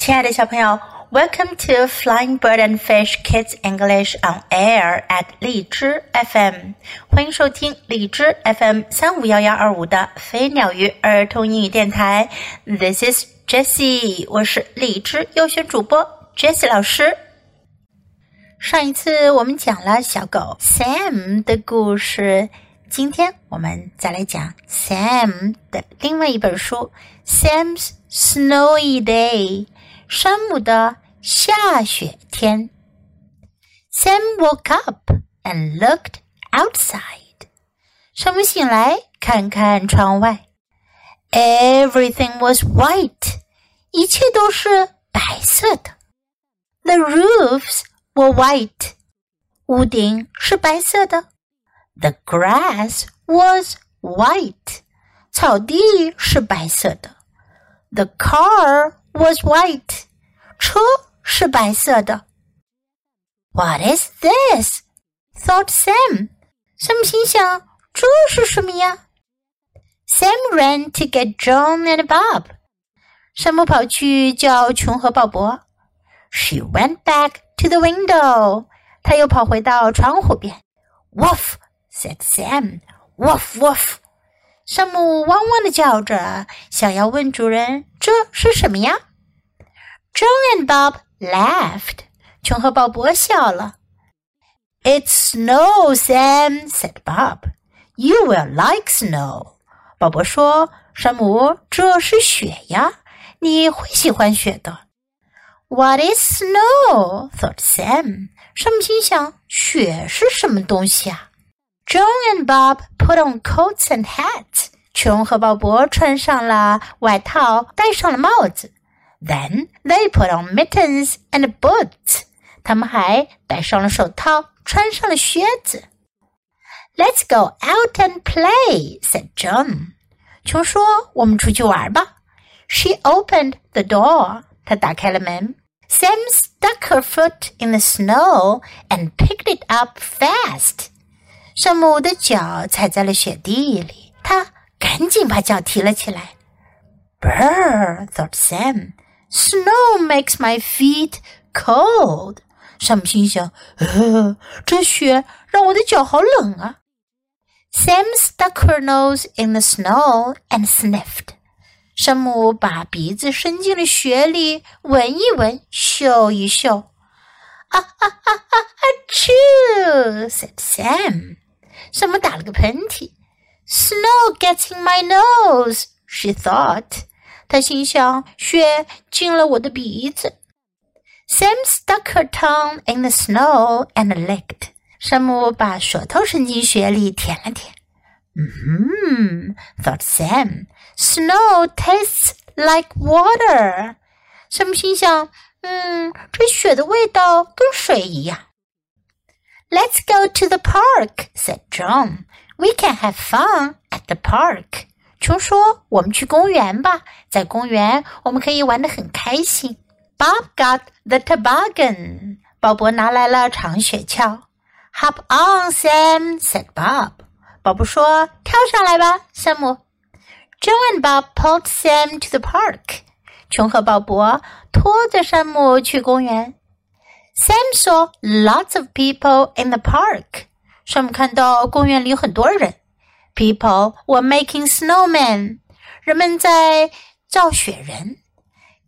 亲爱的小朋友，Welcome to Flying Bird and Fish Kids English on Air at 荔枝 FM，欢迎收听荔枝 FM 三五幺幺二五的飞鸟鱼儿童英语电台。This is Jessie，我是荔枝优选主播 Jessie 老师。上一次我们讲了小狗 Sam 的故事，今天我们再来讲 Sam 的另外一本书《Sam's Snowy Day》。山姆的下雪天。Sam woke up and looked outside. 山姆醒来，看看窗外。Everything was white. 一切都是白色的。The roofs were white. 屋顶是白色的。The grass was white. 草地是白色的。The car was white. 车是白色的。What is this? thought Sam. Sam 心想这是什么呀？Sam ran to get Joan and Bob. 山姆跑去叫琼和鲍勃。She went back to the window. 她又跑回到窗户边。Woof said Sam. Woof woof. 山姆汪汪的叫着，想要问主人这是什么呀？Joan and Bob laughed. 琼和鲍勃笑了。It's snow, Sam," said Bob. "You will like snow." 鲍勃说：“山姆，这是雪呀，你会喜欢雪的。” What is snow? thought Sam. 山姆心想：“雪是什么东西啊？” Joan and Bob put on coats and hats. 琼和鲍勃穿上了外套，戴上了帽子。then they put on mittens and boots. 他们还戴上了手套，穿上了靴子。Let's go out and play," said Joan. 琼说：“我们出去玩吧。” She opened the door. 她打开了门。Sam stuck her foot in the snow and picked it up fast. 山姆的脚踩在了雪地里，他赶紧把脚提了起来。Brr, thought Sam. Snow makes my feet cold. 山姆心想：“呃，这雪让我的脚好冷啊。” Sam stuck her nose in the snow and sniffed. 山姆把鼻子伸进了雪里，闻一闻，嗅一嗅。啊啊啊啊啊！Achoo! said Sam. 山姆打了个喷嚏。Snow gets in my nose, she thought. 他心想，雪进了我的鼻子。Sam stuck her tongue in the snow and licked. 山姆把舌头伸进雪里舔了舔。嗯，thought Sam. Snow tastes like water. 山姆心想，嗯，这雪的味道跟水一样。Let's go to the park, said Joan. We can have fun at the park. 琼说：“我们去公园吧，在公园我们可以玩得很开心。” Bob got the toboggan. 鲍勃拿来了长雪橇。Hop on, Sam, said Bob. 鲍勃说：“跳上来吧，山姆。” John and Bob pulled Sam to the park. 琼和鲍勃拖着山姆去公园。Sam saw lots of people in the park. 山姆看到公园里有很多人。People were making snowmen. 人们在造雪人。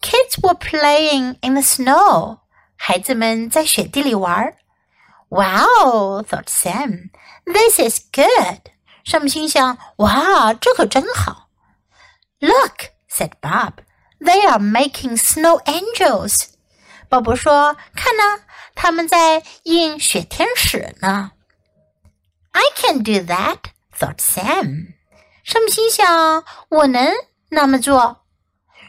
Kids were playing in the snow. 孩子们在雪地里玩。Wow, thought Sam. This is good. 山姆心想：哇，这可真好。Look, said Bob. They are making snow angels. 鲍勃说：“看呐，他们在印雪天使呢。” I can do that, thought Sam. 山姆心想：“我能那么做。”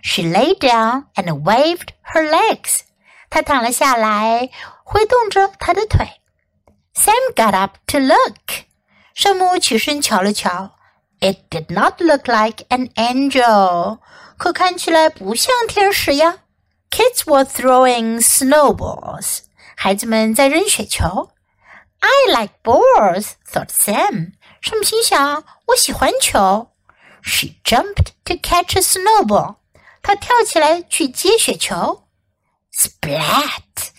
She lay down and waved her legs. 她躺了下来，挥动着她的腿。Sam got up to look. 山姆起身瞧了瞧。It did not look like an angel. 可看起来不像天使呀。Kids were throwing snowballs. 孩子们在扔雪球。I like balls, thought Sam. 山姆心想：我喜欢球。She jumped to catch a snowball. 她跳起来去接雪球。Splat!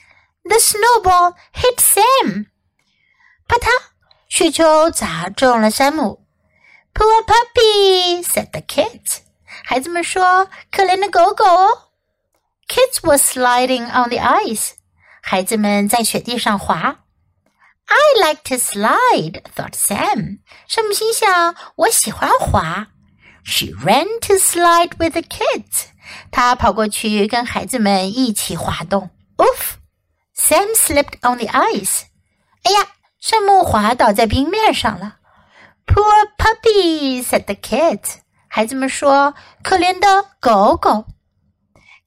The snowball hit Sam. 啪嗒，雪球砸中了山姆。Poor puppy, said the kids. 孩子们说：“可怜的狗狗。” Kids were sliding on the ice. 孩子们在雪地上滑。I like to slide, thought Sam. 山姆心想：“我喜欢滑。” She ran to slide with the kids. 她跑过去跟孩子们一起滑动。Oof! Sam slipped on the ice. 哎呀，山姆滑倒在冰面上了。Poor puppy, said the kids. 孩子们说：“可怜的狗狗。”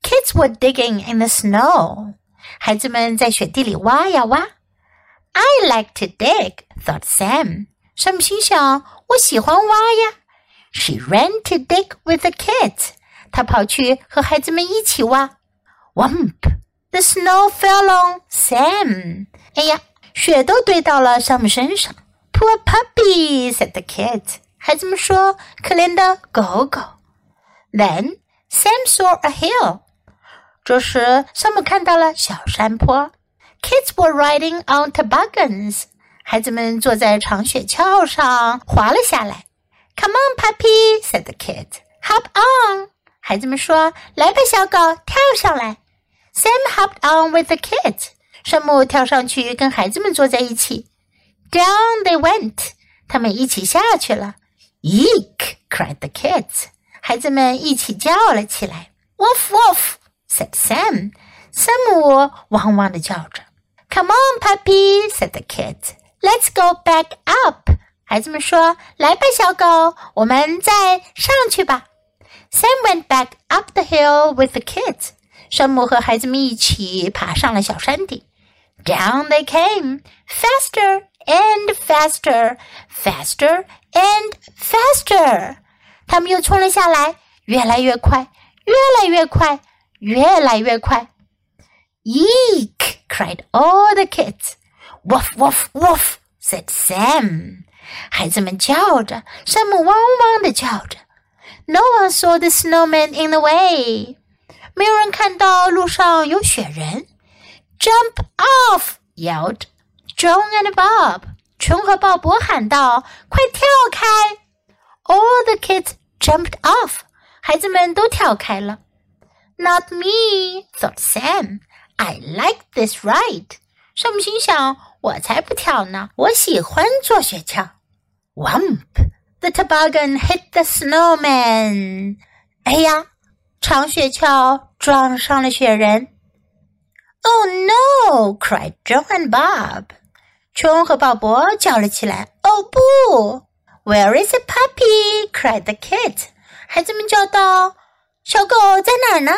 Kids were digging in the snow. 孩子们在雪地里挖呀挖。I like to dig, thought Sam. 山姆心想：“我喜欢挖呀。” She ran to dig with the kids. 她跑去和孩子们一起挖。Whump! The snow fell on Sam. 哎呀，雪都堆到了山姆身上。Poor puppy, said the kids. 孩子们说：“可怜的狗狗。” Then Sam saw a hill. 这时，山姆看到了小山坡。 Kids were riding on toboggans. 孩子们坐在长雪橇上滑了下来。Come on, puppy, said the kid. Hop on. 孩子们说：“来吧，小狗，跳上来。” Sam hopped on with the kids. 山姆跳上去跟孩子们坐在一起。Down they went. 他们一起下去了。Eek! cried the kids. 孩子们一起叫了起来。Woof woof! said Sam. 山姆汪汪的叫着。Come on, puppy, said the kids. Let's go back up. 孩子们说：“来吧，小狗，我们再上去吧。” Sam went back up the hill with the kids. 山姆和孩子们一起爬上了小山顶。Down they came, faster and faster, faster and faster. 他们又冲了下来，越来越快，越来越快，越来越快。Yeek! cried all the kids. Woof, woof, woof! said Sam. 孩子们叫着，山姆汪汪的叫着。No one saw the snowman in the way. 没有人看到路上有雪人。Jump off! yelled Joan and Bob. 琼和鲍勃喊道：“快跳开！”All the kids jumped off. 孩子们都跳开了。Not me, thought Sam. I like this ride. 山姆心想：“我才不跳呢，我喜欢坐雪橇。” Whump! The toboggan hit the snowman. 哎呀，长雪橇撞上了雪人。Oh no! cried Joe and Bob. 琼和鲍勃叫了起来。哦不！Where is the puppy? cried the kid 孩子们叫道：“小狗在哪儿呢？”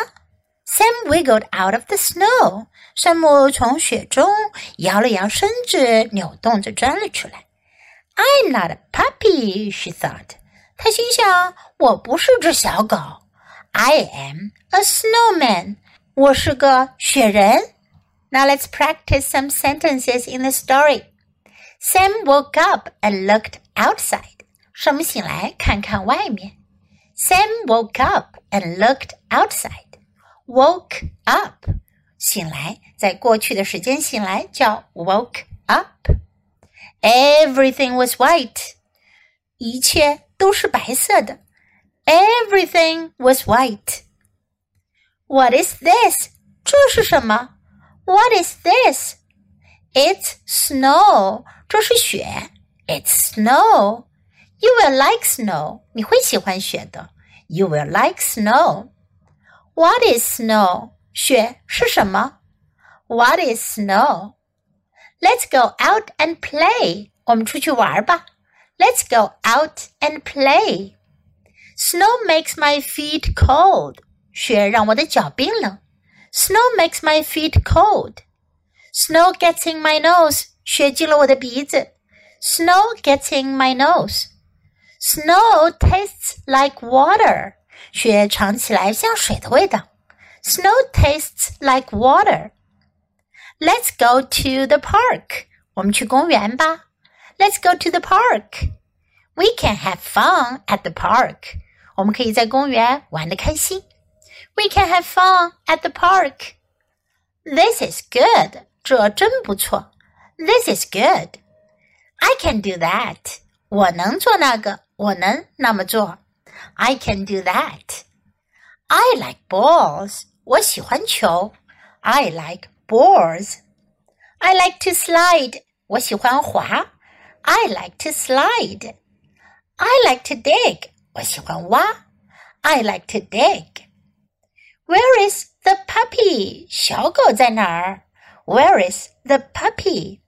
Sam wiggled out of the snow. 山姆从雪中摇了摇身子，扭动着钻了出来。I'm not a puppy, she thought. 她心想：“我不是只小狗。” I am a snowman. 我是个雪人。Now let's practice some sentences in the story. Sam woke up and looked outside. 山姆醒来，看看外面。Sam woke up and looked outside. Woke up，醒来，在过去的时间醒来叫 woke up。Everything was white，一切都是白色的。Everything was white. What is this? 这是什么？What is this? It's snow. 这是雪。It's snow. You will like snow. 你会喜欢雪的。You will like snow. What is snow? 雪是什么？What is snow? Let's go out and play. 我们出去玩吧。Let's go out and play. Snow makes my feet cold. 雪让我的脚冰冷。Snow makes my feet cold. Snow gets in my nose. 雪进了我的鼻子。Snow gets in my nose. Snow tastes like water. 雪尝起来像水的味道。Snow tastes like water. Let's go to the park. 我们去公园吧。Let's go to the park. We can have fun at the park. 我们可以在公园玩的开心。We can have fun at the park. This is good. 这真不错。This is good. I can do that. 我能做那个，我能那么做。 I can do that. I like balls. 我喜欢球。I like balls. I like to slide. 我喜欢滑。I like to slide. I like to dig. 我喜欢挖。I like to dig. Where is the puppy? 小狗在哪儿？Where is the puppy?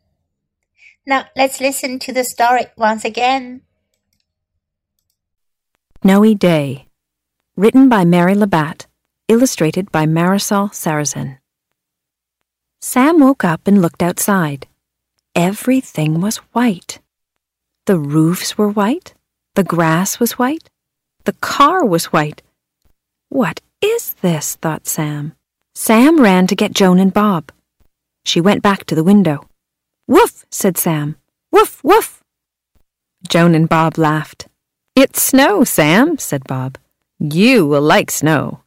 Now let's listen to the story once again. Snowy Day. Written by Mary Labatt. Illustrated by Marisol Sarrazin. Sam woke up and looked outside. Everything was white. The roofs were white. The grass was white. The car was white. What is this? thought Sam. Sam ran to get Joan and Bob. She went back to the window. Woof, said Sam. Woof, woof. Joan and Bob laughed. It's snow, Sam, said Bob. You will like snow.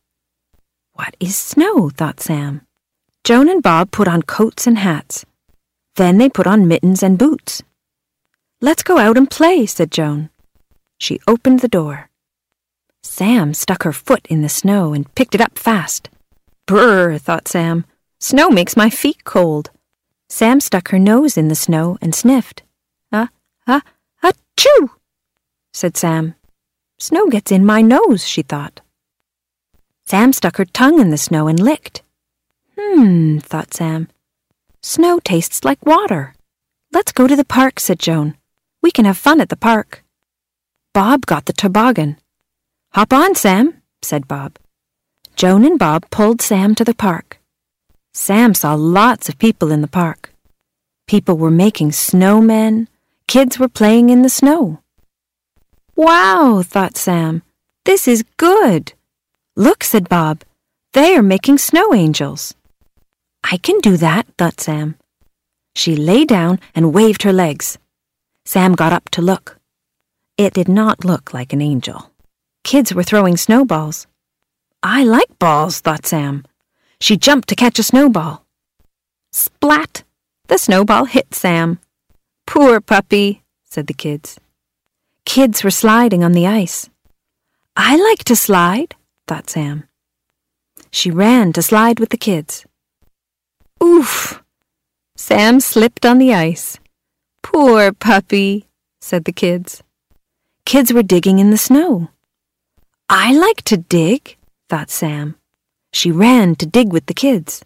What is snow? thought Sam. Joan and Bob put on coats and hats. Then they put on mittens and boots. Let's go out and play, said Joan. She opened the door. Sam stuck her foot in the snow and picked it up fast. Brr, thought Sam. Snow makes my feet cold. Sam stuck her nose in the snow and sniffed. Ah, Uh, uh, achoo, said Sam. Snow gets in my nose, she thought. Sam stuck her tongue in the snow and licked. Hmm, thought Sam. Snow tastes like water. Let's go to the park, said Joan. We can have fun at the park. Bob got the toboggan. Hop on, Sam, said Bob. Joan and Bob pulled Sam to the park. Sam saw lots of people in the park. People were making snowmen. Kids were playing in the snow. Wow, thought Sam. This is good. Look, said Bob. They are making snow angels. I can do that, thought Sam. She lay down and waved her legs. Sam got up to look. It did not look like an angel. Kids were throwing snowballs. I like balls, thought Sam. She jumped to catch a snowball. Splat! The snowball hit Sam. Poor puppy, said the kids. Kids were sliding on the ice. I like to slide, thought Sam. She ran to slide with the kids. Oof! Sam slipped on the ice. Poor puppy, said the kids. Kids were digging in the snow. I like to dig, thought Sam. She ran to dig with the kids.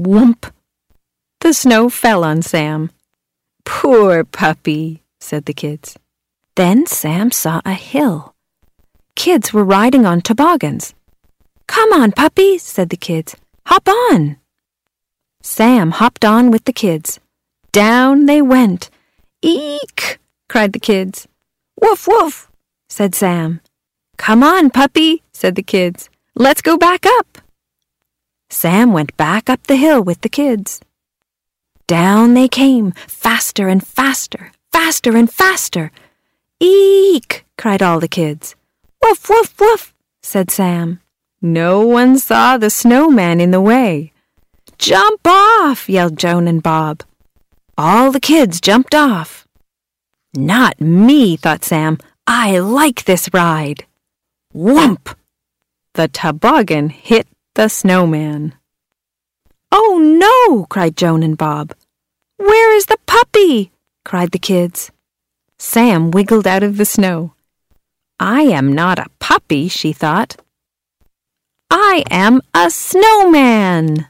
Whoomp! The snow fell on Sam. Poor puppy, said the kids. Then Sam saw a hill. Kids were riding on toboggans. Come on, puppy, said the kids. Hop on. Sam hopped on with the kids. Down they went. Eek! cried the kids. Woof, woof, said Sam. Come on, puppy, said the kids. Let's go back up. Sam went back up the hill with the kids. Down they came, faster and faster, faster and faster. Eek! cried all the kids. Woof, woof, woof, said Sam. No one saw the snowman in the way. Jump off, yelled Joan and Bob. All the kids jumped off. Not me, thought Sam. I like this ride. Whump! The toboggan hit the snowman. Oh no! cried Joan and Bob. Where is the puppy? cried the kids. Sam wiggled out of the snow. I am not a puppy, she thought. I am a snowman.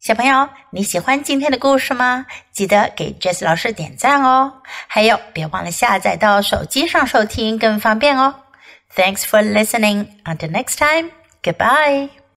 小朋友，你喜欢今天的故事吗？记得给 Jess 老师点赞哦！还有，别忘了下载到手机上收听，更方便哦。Thanks for listening. Until next time. Goodbye.